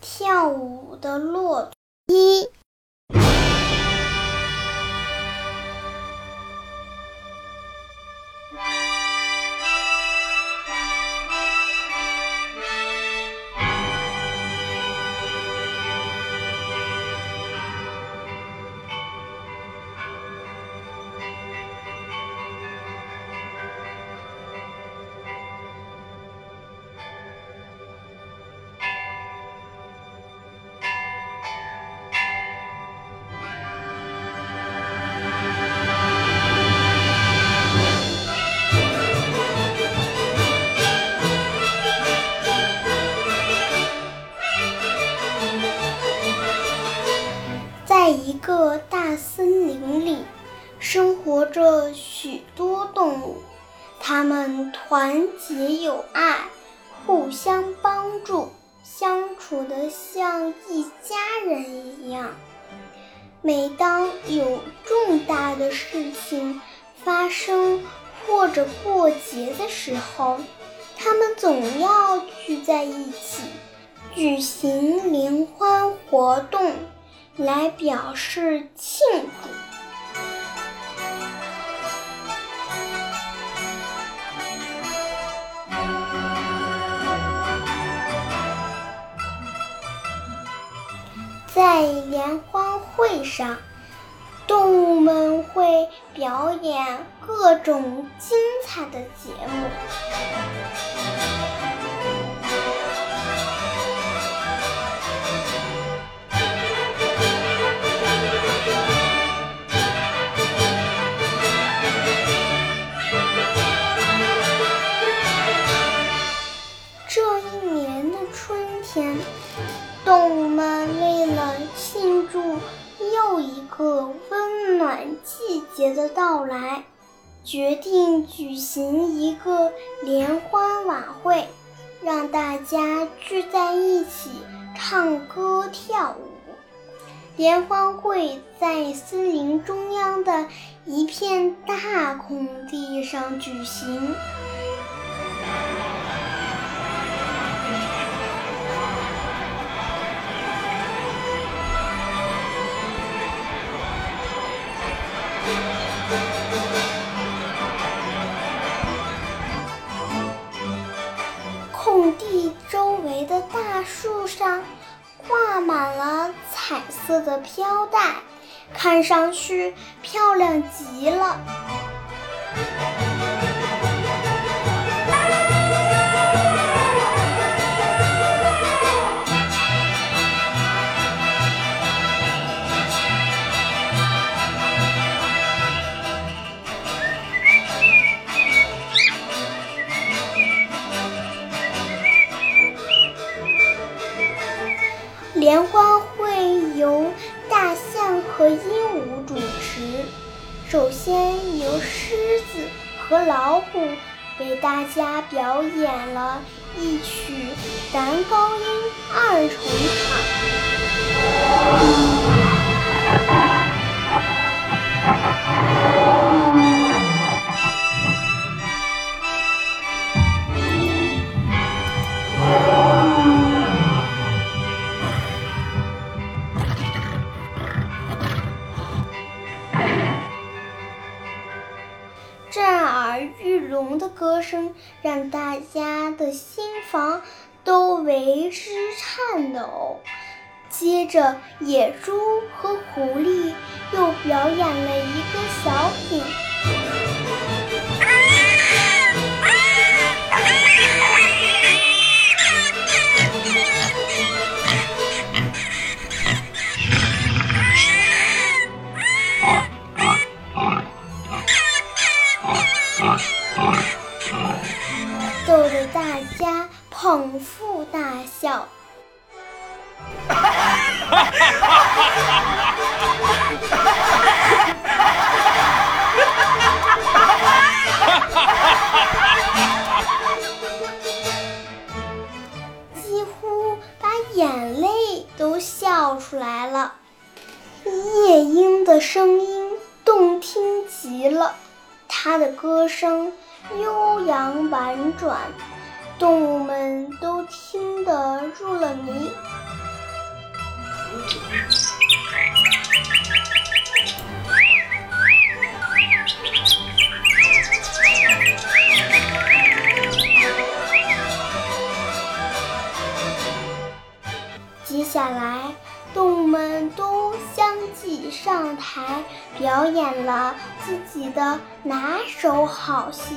跳舞的骆驼一。生活着许多动物，它们团结友爱，互相帮助，相处得像一家人一样。每当有重大的事情发生或者过节的时候，它们总要聚在一起，举行联欢活动。来表示庆祝。在联欢会上，动物们会表演各种精彩的节目。季节的到来，决定举行一个联欢晚会，让大家聚在一起唱歌跳舞。联欢会在森林中央的一片大空地上举行。周围的大树上挂满了彩色的飘带，看上去漂亮极了。首先由狮子和老虎为大家表演了一曲男高音二重唱。龙的歌声让大家的心房都为之颤抖。接着，野猪和狐狸又表演了一个小品。逗得大家捧腹大笑。几乎把眼泪都笑出来了。夜莺的声音动听极了，他的歌声悠扬婉转动物们都听得入了迷。接下来动物们都相继上台表演了自己的拿手好戏。